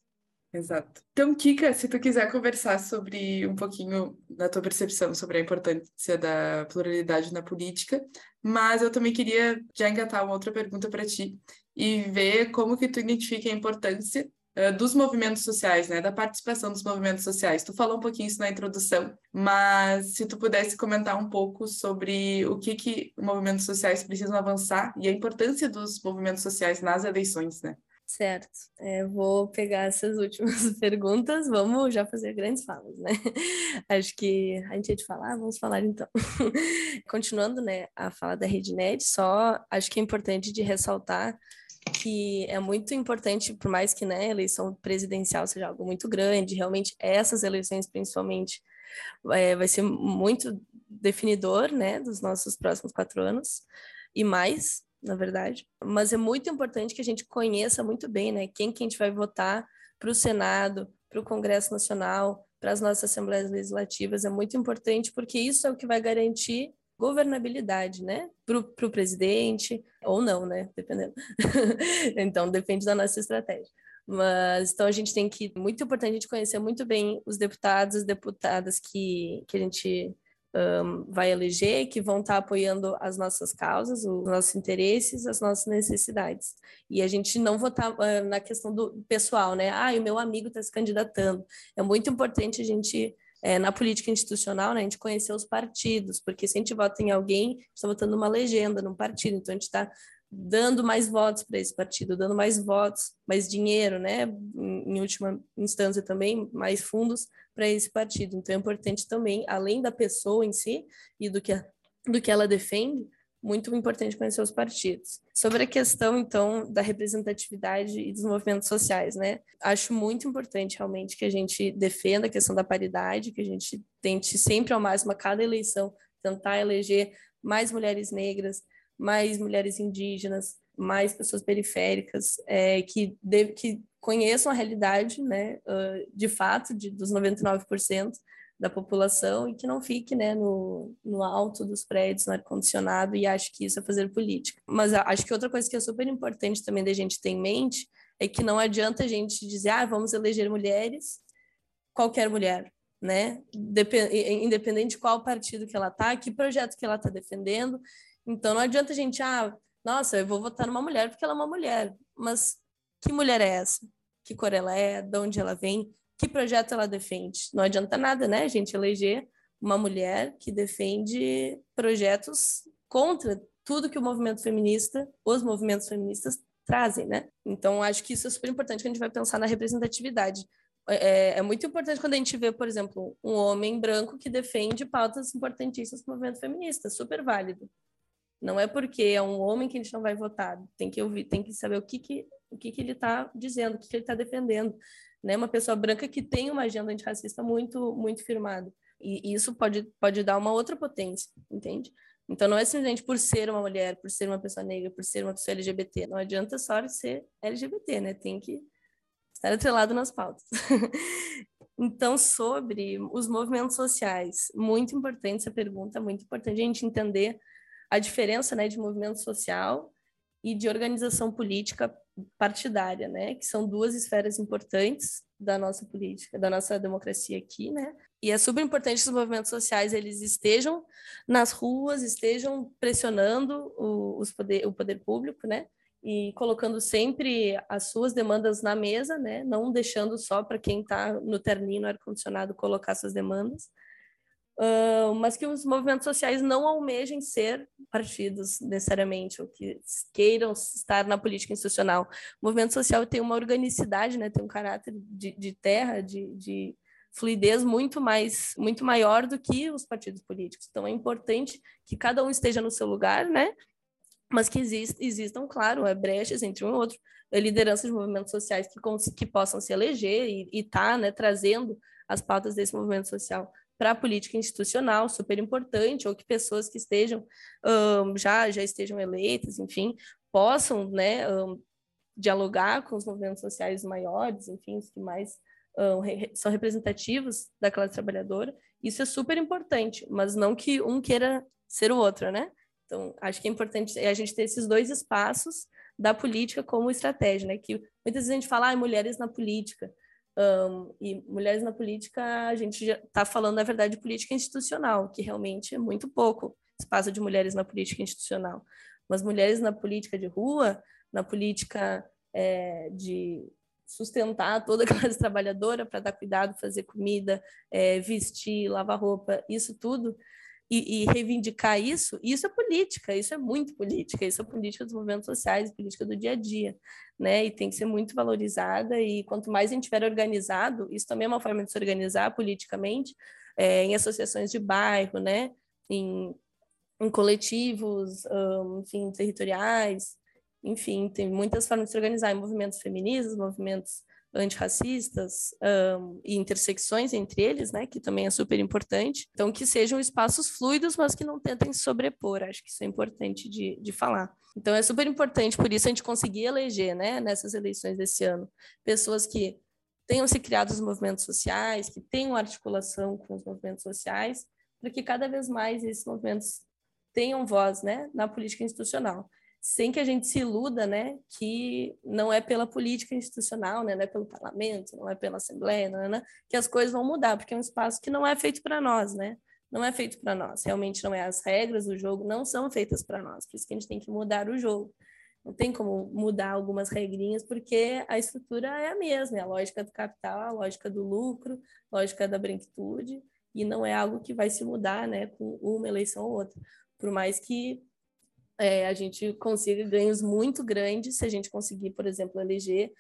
Exato. Então, Kika, se tu quiser conversar sobre um pouquinho da tua percepção sobre a importância da pluralidade na política, mas eu também queria já engatar uma outra pergunta para ti e ver como que tu identifica a importância uh, dos movimentos sociais, né, da participação dos movimentos sociais. Tu falou um pouquinho isso na introdução, mas se tu pudesse comentar um pouco sobre o que que movimentos sociais precisam avançar e a importância dos movimentos sociais nas eleições, né? Certo. É, vou pegar essas últimas perguntas, vamos já fazer grandes falas, né? Acho que a gente ia te falar, vamos falar então. Continuando, né, a fala da RedeNet, só acho que é importante de ressaltar que é muito importante, por mais que né, a eleição presidencial seja algo muito grande, realmente essas eleições principalmente é, vai ser muito definidor, né, dos nossos próximos quatro anos e mais, na verdade. Mas é muito importante que a gente conheça muito bem, né, quem que a gente vai votar para o Senado, para o Congresso Nacional, para as nossas assembleias legislativas. É muito importante porque isso é o que vai garantir governabilidade, né, para o presidente, ou não, né, dependendo. então, depende da nossa estratégia. Mas então a gente tem que muito importante a gente conhecer muito bem os deputados, as deputadas que, que a gente um, vai eleger, que vão estar tá apoiando as nossas causas, os nossos interesses, as nossas necessidades. E a gente não votar uh, na questão do pessoal, né? Ah, o meu amigo está se candidatando. É muito importante a gente, é, na política institucional, né, a gente conhecer os partidos, porque se a gente vota em alguém, a gente está votando numa legenda, num partido, então a gente está dando mais votos para esse partido, dando mais votos, mais dinheiro, né? Em, em última instância também, mais fundos para esse partido. Então é importante também, além da pessoa em si e do que, do que ela defende, muito importante conhecer os partidos. Sobre a questão, então, da representatividade e dos movimentos sociais, né? Acho muito importante, realmente, que a gente defenda a questão da paridade, que a gente tente sempre ao máximo, a cada eleição, tentar eleger mais mulheres negras, mais mulheres indígenas, mais pessoas periféricas, é, que, de, que conheçam a realidade, né, de fato, de, dos 99% da população e que não fique né, no, no alto dos prédios, no ar-condicionado, e acho que isso é fazer política. Mas acho que outra coisa que é super importante também da gente ter em mente é que não adianta a gente dizer, ah, vamos eleger mulheres, qualquer mulher, né? Dep independente de qual partido que ela tá, que projeto que ela está defendendo, então não adianta a gente, ah, nossa, eu vou votar numa mulher porque ela é uma mulher. Mas que mulher é essa? Que cor ela é? De onde ela vem? Que projeto ela defende? Não adianta nada, né, a gente eleger uma mulher que defende projetos contra tudo que o movimento feminista, os movimentos feministas trazem, né? Então, acho que isso é super importante que a gente vai pensar na representatividade. É, é, muito importante quando a gente vê, por exemplo, um homem branco que defende pautas importantíssimas do movimento feminista, super válido. Não é porque é um homem que a gente não vai votar. Tem que ouvir, tem que saber o que, que, o que, que ele está dizendo, o que, que ele está defendendo. Né? Uma pessoa branca que tem uma agenda antirracista muito, muito firmada. E isso pode, pode dar uma outra potência, entende? Então não é simplesmente por ser uma mulher, por ser uma pessoa negra, por ser uma pessoa LGBT. Não adianta só ser LGBT, né? Tem que estar atrelado nas pautas. então, sobre os movimentos sociais, muito importante essa pergunta, muito importante a gente entender a diferença né, de movimento social e de organização política partidária, né, que são duas esferas importantes da nossa política, da nossa democracia aqui, né? E é super importante que os movimentos sociais eles estejam nas ruas, estejam pressionando o, os poder, o poder público, né? E colocando sempre as suas demandas na mesa, né? Não deixando só para quem está no terninho, no ar-condicionado, colocar suas demandas, Uh, mas que os movimentos sociais não almejem ser partidos necessariamente, ou que queiram estar na política institucional. O movimento social tem uma organicidade, né, tem um caráter de, de terra, de, de fluidez muito mais muito maior do que os partidos políticos. Então é importante que cada um esteja no seu lugar, né? Mas que exist, existam, claro, é, brechas entre um e outro, lideranças de movimentos sociais que, que possam se eleger e estar tá, né, trazendo as pautas desse movimento social para a política institucional, super importante, ou que pessoas que estejam um, já, já estejam eleitas, enfim, possam né, um, dialogar com os movimentos sociais maiores, enfim, os que mais um, re são representativos da classe trabalhadora. Isso é super importante, mas não que um queira ser o outro, né? Então, acho que é importante a gente ter esses dois espaços da política como estratégia, né? Que muitas vezes a gente fala, ah, mulheres na política, Um, e mulheres na política, a gente já está falando, na verdade, de política institucional, que realmente é muito pouco espaço de mulheres na política institucional. Mas mulheres na política de rua, na política é, de sustentar toda a classe trabalhadora para dar cuidado, fazer comida, é, vestir, lavar roupa, isso tudo, e, e, reivindicar isso, isso é política, isso é muito política, isso é política dos movimentos sociais, política do dia a dia, né? E tem que ser muito valorizada, e quanto mais a gente tiver organizado, isso também é uma forma de se organizar politicamente, é, em associações de bairro, né? Em, em coletivos, um, enfim, territoriais, enfim, tem muitas formas de se organizar em movimentos feministas, movimentos antirracistas um, e intersecções entre eles, né, que também é super importante. Então, que sejam espaços fluidos, mas que não tentem sobrepor. Acho que isso é importante de, de falar. Então, é super importante, por isso, a gente conseguir eleger, né, nessas eleições desse ano, pessoas que tenham se criado os movimentos sociais, que tenham articulação com os movimentos sociais, para que cada vez mais esses movimentos tenham voz, né, na política institucional sem que a gente se iluda, né, que não é pela política institucional, né, não é pelo parlamento, não é pela assembleia, não é, né, que as coisas vão mudar, porque é um espaço que não é feito para nós, né? Não é feito para nós. Realmente não é as regras do jogo não são feitas para nós. Por isso que a gente tem que mudar o jogo. Não tem como mudar algumas regrinhas, porque a estrutura é a mesma, é a lógica do capital, a lógica do lucro, a lógica da branquitude, e não é algo que vai se mudar, né, com uma eleição ou outra. Por mais que é, a gente consiga ganhos muito grandes se a gente conseguir, por exemplo, eleger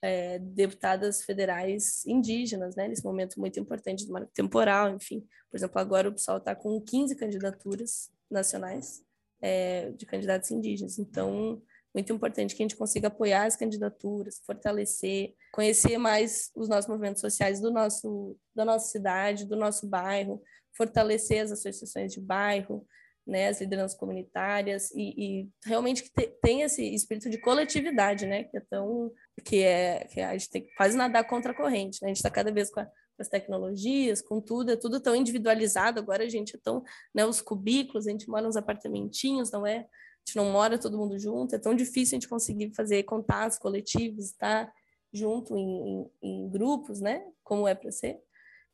é, deputadas federais indígenas, né, nesse momento muito importante do marco temporal, enfim. Por exemplo, agora o pessoal está com 15 candidaturas nacionais é, de candidatos indígenas. Então, muito importante que a gente consiga apoiar as candidaturas, fortalecer, conhecer mais os nossos movimentos sociais do nosso, da nossa cidade, do nosso bairro, fortalecer as associações de bairro, né, as lideranças comunitárias e, e realmente que te, tem esse espírito de coletividade, né, que é tão que é que a gente tem que quase nadar contra a corrente, né? A gente está cada vez com, a, com, as tecnologias, com tudo, é tudo tão individualizado. Agora a gente é tão, né, os cubículos, a gente mora nos apartamentinhos, não é? A gente não mora todo mundo junto, é tão difícil a gente conseguir fazer contatos coletivos, estar junto em, em, em grupos, né? Como é para ser.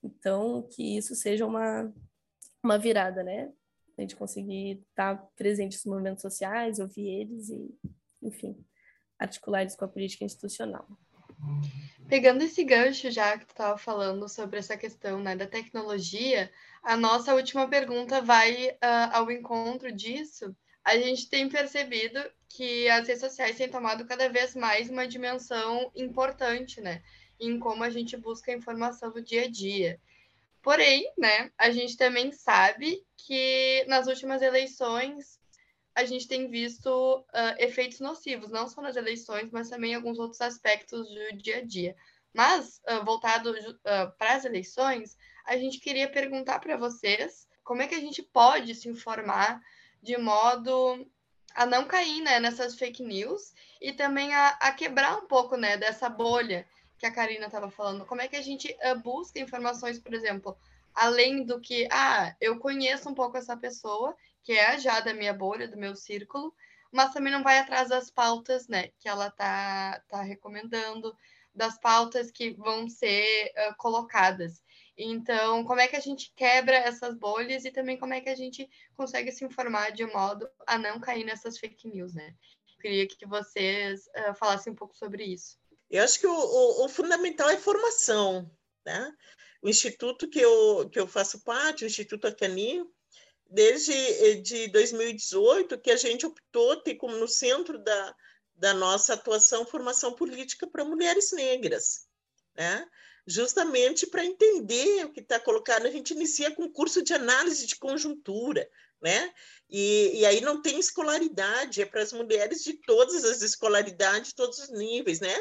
Então, que isso seja uma, uma virada, né? A gente conseguir estar presente nos movimentos sociais, ouvir eles e, enfim, articular eles com a política institucional. Pegando esse gancho já que tu estava falando sobre essa questão né, da tecnologia, a nossa última pergunta vai uh, ao encontro disso. A gente tem percebido que as redes sociais têm tomado cada vez mais uma dimensão importante, né? Em como a gente busca informação no dia a dia. Porém, né, a gente também sabe que nas últimas eleições a gente tem visto uh, efeitos nocivos, não só nas eleições, mas também em alguns outros aspectos do dia a dia. Mas, uh, voltado uh, para as eleições, a gente queria perguntar para vocês como é que a gente pode se informar de modo a não cair né, nessas fake news e também a, a quebrar um pouco né, dessa bolha que a Karina estava falando. Como é que a gente uh, busca informações, por exemplo, além do que, ah, eu conheço um pouco essa pessoa, que é já da minha bolha, do meu círculo, mas também não vai atrás das pautas, né, que ela tá, tá recomendando, das pautas que vão ser uh, colocadas. Então, como é que a gente quebra essas bolhas e também como é que a gente consegue se informar de modo a não cair nessas fake news, né? Queria que vocês uh, falassem um pouco sobre isso. Eu acho que o, o, o fundamental é formação, né? O instituto que eu, que eu faço parte, o Instituto Acaninho, desde eh, de 2018, que a gente optou ter como no centro da, da nossa atuação formação política para mulheres negras, né? justamente para entender o que está colocado. A gente inicia com curso de análise de conjuntura, né? E, e aí não tem escolaridade, é para as mulheres de todas as escolaridades, todos os níveis, né?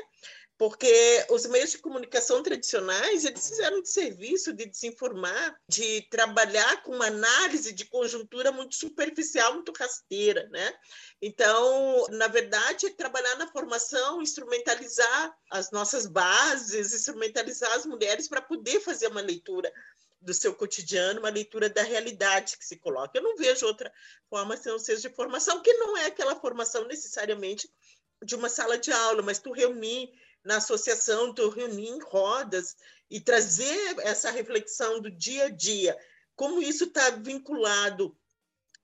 porque os meios de comunicação tradicionais eles fizeram de serviço de desinformar, de trabalhar com uma análise de conjuntura muito superficial, muito rasteira, né? Então, na verdade, é trabalhar na formação, instrumentalizar as nossas bases, instrumentalizar as mulheres para poder fazer uma leitura do seu cotidiano, uma leitura da realidade que se coloca. Eu não vejo outra forma se não seja de formação, que não é aquela formação necessariamente de uma sala de aula, mas tu reunir na associação, estou reunindo em rodas e trazer essa reflexão do dia a dia, como isso está vinculado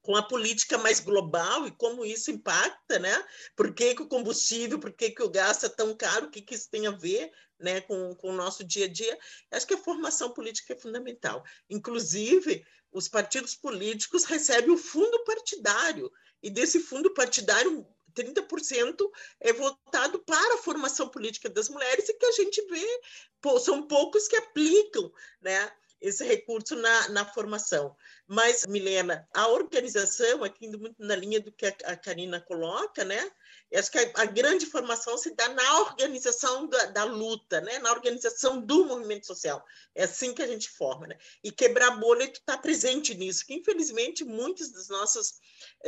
com a política mais global e como isso impacta, né? Por que, que o combustível, por que, que o gás é tão caro, o que, que isso tem a ver né, com, com o nosso dia a dia? Acho que a formação política é fundamental. Inclusive, os partidos políticos recebem o fundo partidário, e desse fundo partidário, 30% é votado para a formação política das mulheres, e que a gente vê, são poucos que aplicam né, esse recurso na, na formação. Mas, Milena, a organização, aqui indo muito na linha do que a, a Karina coloca, né? acho que a, a, grande formação se dá na organização da, da, luta, né? na organização do movimento social. É assim que a gente forma. Né? E quebrar bolha está presente nisso, que infelizmente muitas das nossas,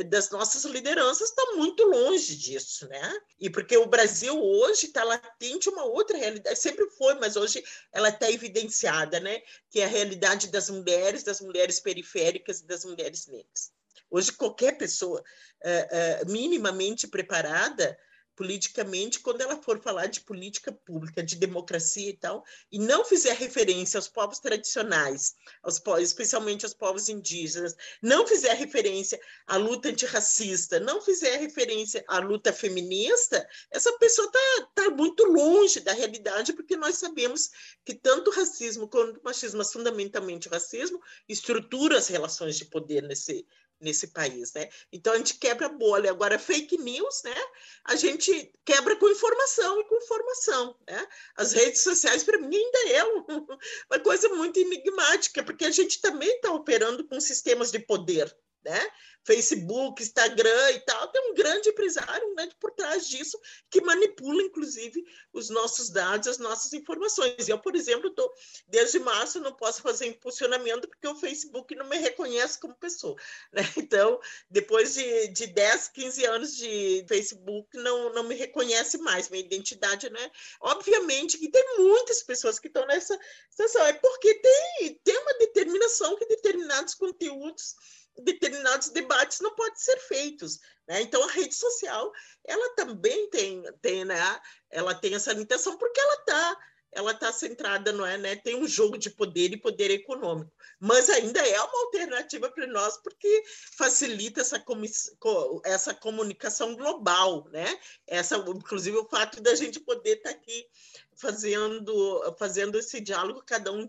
das nossas lideranças estão muito longe disso. Né? E porque o Brasil hoje está latente uma outra realidade, sempre foi, mas hoje ela está evidenciada, né? que é a realidade das mulheres, das mulheres periféricas e das mulheres negras. Hoje, qualquer pessoa uh, uh, minimamente preparada politicamente, quando ela for falar de política pública, de democracia e tal, e não fizer referência aos povos tradicionais, aos povos, especialmente aos povos indígenas, não fizer referência à luta antirracista, não fizer referência à luta feminista, essa pessoa está tá muito longe da realidade, porque nós sabemos que tanto o racismo quanto o machismo, mas fundamentalmente o racismo, estrutura as relações de poder nesse, nesse país, né? Então a gente quebra bolha. Agora, fake news, né? A gente quebra com informação e com formação, né? As redes sociais, para mim, ainda é uma coisa muito enigmática, porque a gente também está operando com sistemas de poder, né? Facebook, Instagram e tal, tem um grande empresário né, por trás disso que manipula, inclusive, os nossos dados, as nossas informações. Eu, por exemplo, tô, desde março não posso fazer impulsionamento porque o Facebook não me reconhece como pessoa. Né? Então, depois de, de 10, 15 anos de Facebook, não, não me reconhece mais, minha identidade, né? Obviamente que tem muitas pessoas que estão nessa situação, é porque tem, tem uma determinação que determinados conteúdos determinados debates não podem ser feitos. Né? Então, a rede social, ela também tem, tem, né? ela tem essa limitação porque ela está ela está centrada, não é, né? Tem um jogo de poder e poder econômico, mas ainda é uma alternativa para nós porque facilita essa, essa comunicação global, né? Essa, inclusive o fato da gente poder estar tá aqui fazendo, fazendo esse diálogo, cada um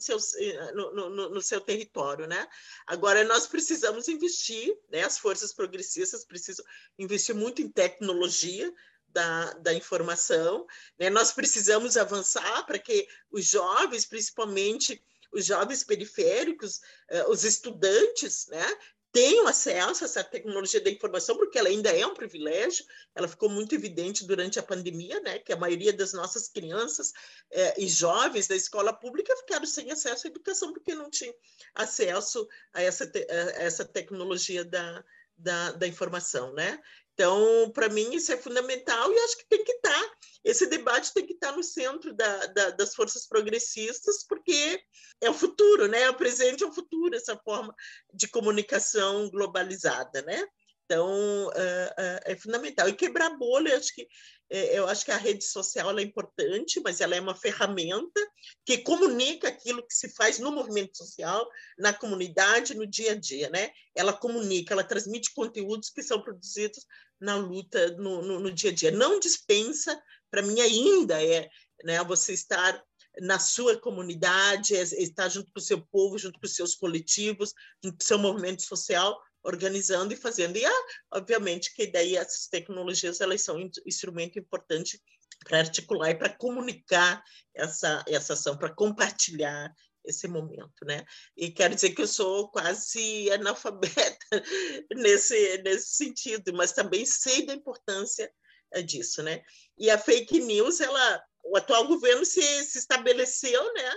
no, no, no, seu território, né? Agora, nós precisamos investir, né? As forças progressistas precisam investir muito em tecnologia, da, da, informação. Né? Nós precisamos avançar para que os jovens, principalmente os jovens periféricos, eh, os estudantes, né? tenham acesso a essa tecnologia da informação, porque ela ainda é um privilégio, ela ficou muito evidente durante a pandemia, né, que a maioria das nossas crianças eh, e jovens da escola pública ficaram sem acesso à educação, porque não tinham acesso a essa, te a essa tecnologia da, da, da informação, né? Então, para mim, isso é fundamental e acho que tem que estar, tá, esse debate tem que estar tá no centro da, da, das forças progressistas, porque é o futuro, né? O presente é o futuro, essa forma de comunicação globalizada, né? Então, uh, uh, é fundamental. E quebrar bolha, acho que é, eu acho que a rede social é importante, mas ela é uma ferramenta que comunica aquilo que se faz no movimento social, na comunidade, no dia a dia, né? Ela comunica, ela transmite conteúdos que são produzidos na luta, no, no, no dia a dia. Não dispensa, para mim ainda é, né? Você estar na sua comunidade, é, estar junto com o seu povo, junto com os seus coletivos, junto com o seu movimento social, organizando e fazendo. E, ah, obviamente, que daí essas tecnologias elas são um instrumento importante para articular e para comunicar essa, essa ação, para compartilhar esse momento, né? E quero dizer que eu sou quase analfabeta nesse, nesse sentido, mas também sei da importância eh, disso, né? E a fake news, ela, o atual governo se, se estabeleceu, né?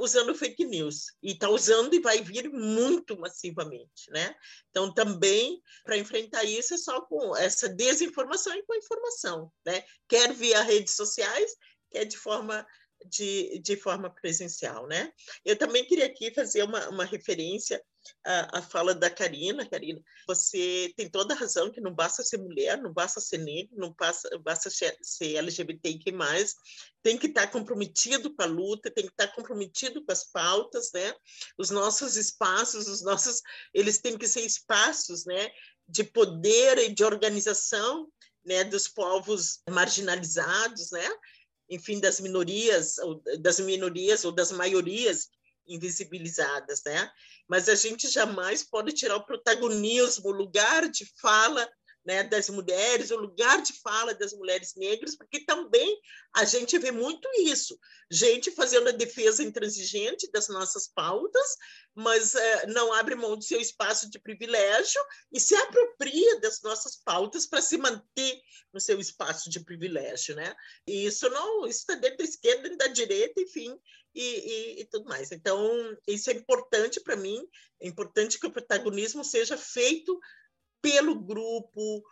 usando fake news e está usando e vai vir muito massivamente, né? Então também para enfrentar isso é só com essa desinformação e com a informação, né? Quer via redes sociais, quer de forma de, de forma presencial, né? Eu também queria aqui fazer uma, uma referência à, à fala da Karina. Karina, você tem toda a razão que não basta ser mulher, não basta ser negro, não basta, basta ser LGBTQ+, tem que estar comprometido com a luta, tem que estar comprometido com as pautas, né? Os nossos espaços, os nossos, eles têm que ser espaços, né? De poder e de organização, né? Dos povos marginalizados, né? Enfim, das minorias, ou das minorias ou das maiorias invisibilizadas, né? Mas a gente jamais pode tirar o protagonismo, o lugar de fala né, das mulheres, o lugar de fala das mulheres negras, porque também a gente vê muito isso, gente fazendo a defesa intransigente das nossas pautas, mas é, não abre mão do seu espaço de privilégio e se apropria das nossas pautas para se manter no seu espaço de privilégio, né? E isso não, está dentro da esquerda, dentro da direita, enfim, e, e, e, tudo mais. Então, isso é importante para mim, é importante que o protagonismo seja feito pelo grupo,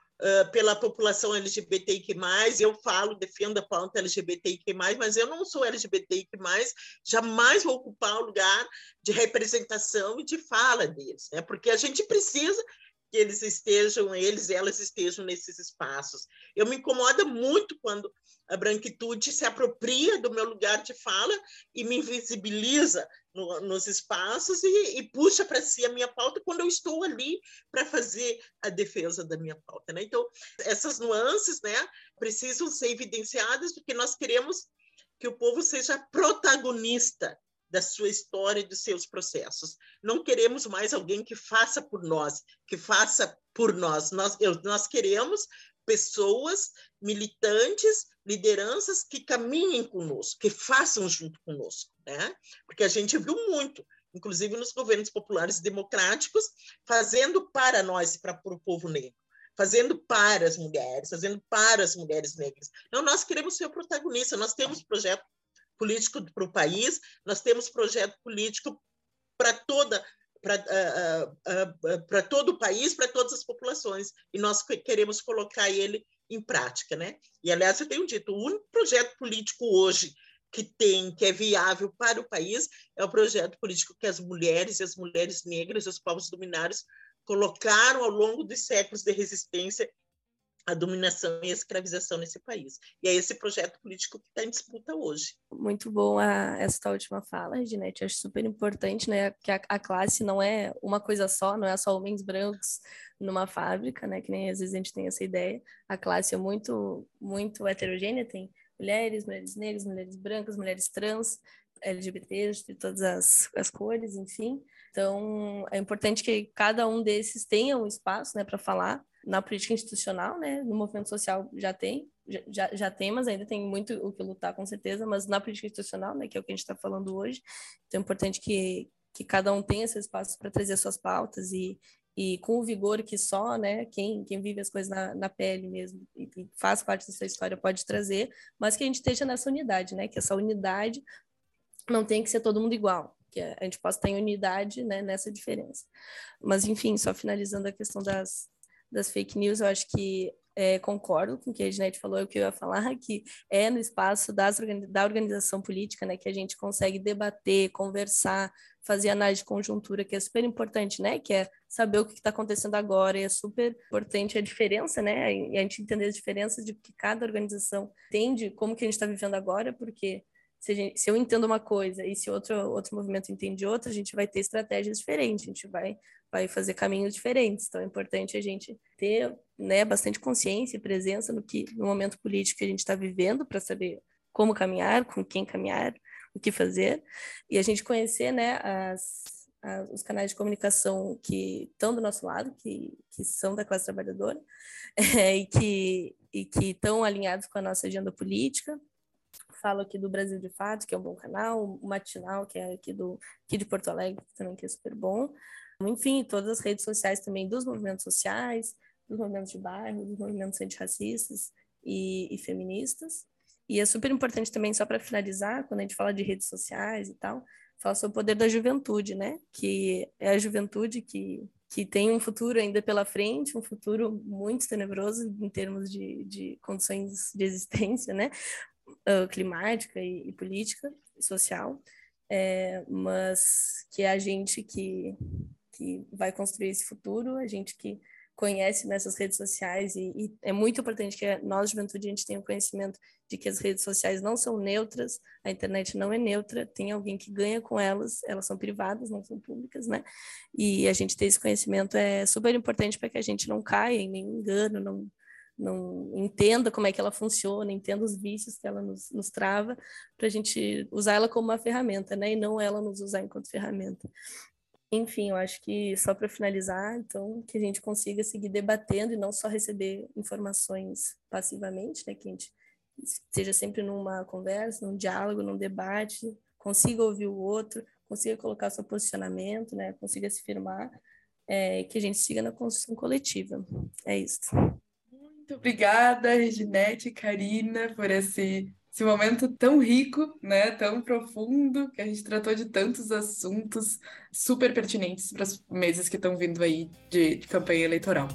pela população LGBTIQ+, eu falo, defendo a pauta LGBTIQ+, mas eu não sou LGBTIQ+, jamais vou ocupar o lugar de representação e de fala deles, né? porque a gente precisa que eles estejam, eles, elas estejam nesses espaços. Eu me incomoda muito quando a branquitude se apropria do meu lugar de fala e me invisibiliza no, nos espaços e, e puxa para si a minha pauta quando eu estou ali para fazer a defesa da minha pauta. Né? Então, essas nuances né, precisam ser evidenciadas porque nós queremos que o povo seja protagonista da sua história e dos seus processos. Não queremos mais alguém que faça por nós, que faça por nós. Nós, eu, nós queremos pessoas, militantes, lideranças que caminhem conosco, que façam junto conosco, né? Porque a gente viu muito, inclusive nos governos populares democráticos, fazendo para nós, para o povo negro, fazendo para as mulheres, fazendo para as mulheres negras. Não, nós queremos ser o protagonista, nós temos projeto político para o país, nós temos projeto político para toda para uh, uh, uh, todo o país, para todas as populações, e nós queremos colocar ele em prática, né? E aliás, eu tenho dito, o único projeto político hoje que tem, que é viável para o país, é o projeto político que as mulheres e as mulheres negras, os povos dominados colocaram ao longo dos séculos de resistência a dominação e a escravização nesse país. E é esse projeto político que está em disputa hoje. Muito bom a, essa última fala, Reginete. Acho super importante, né? Que a, a, classe não é uma coisa só, não é só homens brancos numa fábrica, né? Que nem às vezes a gente tem essa ideia. A classe é muito, muito heterogênea, tem mulheres, mulheres negras, mulheres brancas, mulheres trans, LGBTs de todas as, as cores, enfim. Então, é importante que cada um desses tenha um espaço, né, para falar na política institucional, né? No movimento social já tem, já, já tem, mas ainda tem muito o que lutar, com certeza, mas na política institucional, né, que é o que a gente está falando hoje, então é importante que, que cada um tenha esse espaço para trazer suas pautas e, e com o vigor que só, né, quem, quem vive as coisas na, na pele mesmo e, e faz parte dessa história pode trazer, mas que a gente esteja nessa unidade, né, que essa unidade não tem que ser todo mundo igual, que a gente possa ter unidade né, nessa diferença. Mas, enfim, só finalizando a questão das, das fake news, eu acho que é, concordo com o que a Ginete falou, é o que eu ia falar, que é no espaço das, da organização política, né, que a gente consegue debater, conversar, fazer análise de conjuntura, que é super importante, né, que é saber o que está acontecendo agora, e é super importante a diferença, né, e a gente entender as diferenças de que cada organização entende como que a gente está vivendo agora, porque se, gente, se, eu entendo uma coisa e se outro, outro movimento entende outra, a gente vai ter estratégias diferentes, a gente vai vai fazer caminhos diferentes. Então é importante a gente ter né, bastante consciência e presença no que no momento político que a gente está vivendo para saber como caminhar, com quem caminhar, o que fazer e a gente conhecer né, as, os canais de comunicação que estão do nosso lado, que, que são da classe trabalhadora é, e que e que estão alinhados com a nossa agenda política. Falo aqui do Brasil de Fato, que é um bom canal, o Matinal, que é aqui, do, aqui de Porto Alegre, também que é super bom enfim, todas as redes sociais também dos movimentos sociais, dos movimentos de bairro, dos movimentos antirracistas e, e feministas. E é super importante também, só para finalizar, quando a gente fala de redes sociais e tal, falar sobre o poder da juventude, né? Que é a juventude que, que tem um futuro ainda pela frente, um futuro muito tenebroso em termos de, de condições de existência, né? Uh, climática e, e, política e social, é, mas que é a gente que, que vai construir esse futuro, a gente que conhece nessas redes sociais e, e, é muito importante que nós, juventude, a gente tenha o conhecimento de que as redes sociais não são neutras, a internet não é neutra, tem alguém que ganha com elas, elas são privadas, não são públicas, né? E a gente ter esse conhecimento é super importante para que a gente não caia em nenhum engano, não, não entenda como é que ela funciona, entenda os vícios que ela nos, nos trava, para a gente usar ela como uma ferramenta, né? E não ela nos usar enquanto ferramenta. Enfim, eu acho que só para finalizar, então, que a gente consiga seguir debatendo e não só receber informações passivamente, né? Que a gente esteja sempre numa conversa, num diálogo, num debate, consiga ouvir o outro, consiga colocar seu posicionamento, né? Consiga se firmar, é, que a gente siga na construção coletiva. É isso. Muito obrigada, Reginete e Karina, por esse esse momento tão rico, né, tão profundo, que a gente tratou de tantos assuntos super pertinentes para os meses que estão vindo aí de, de campanha eleitoral.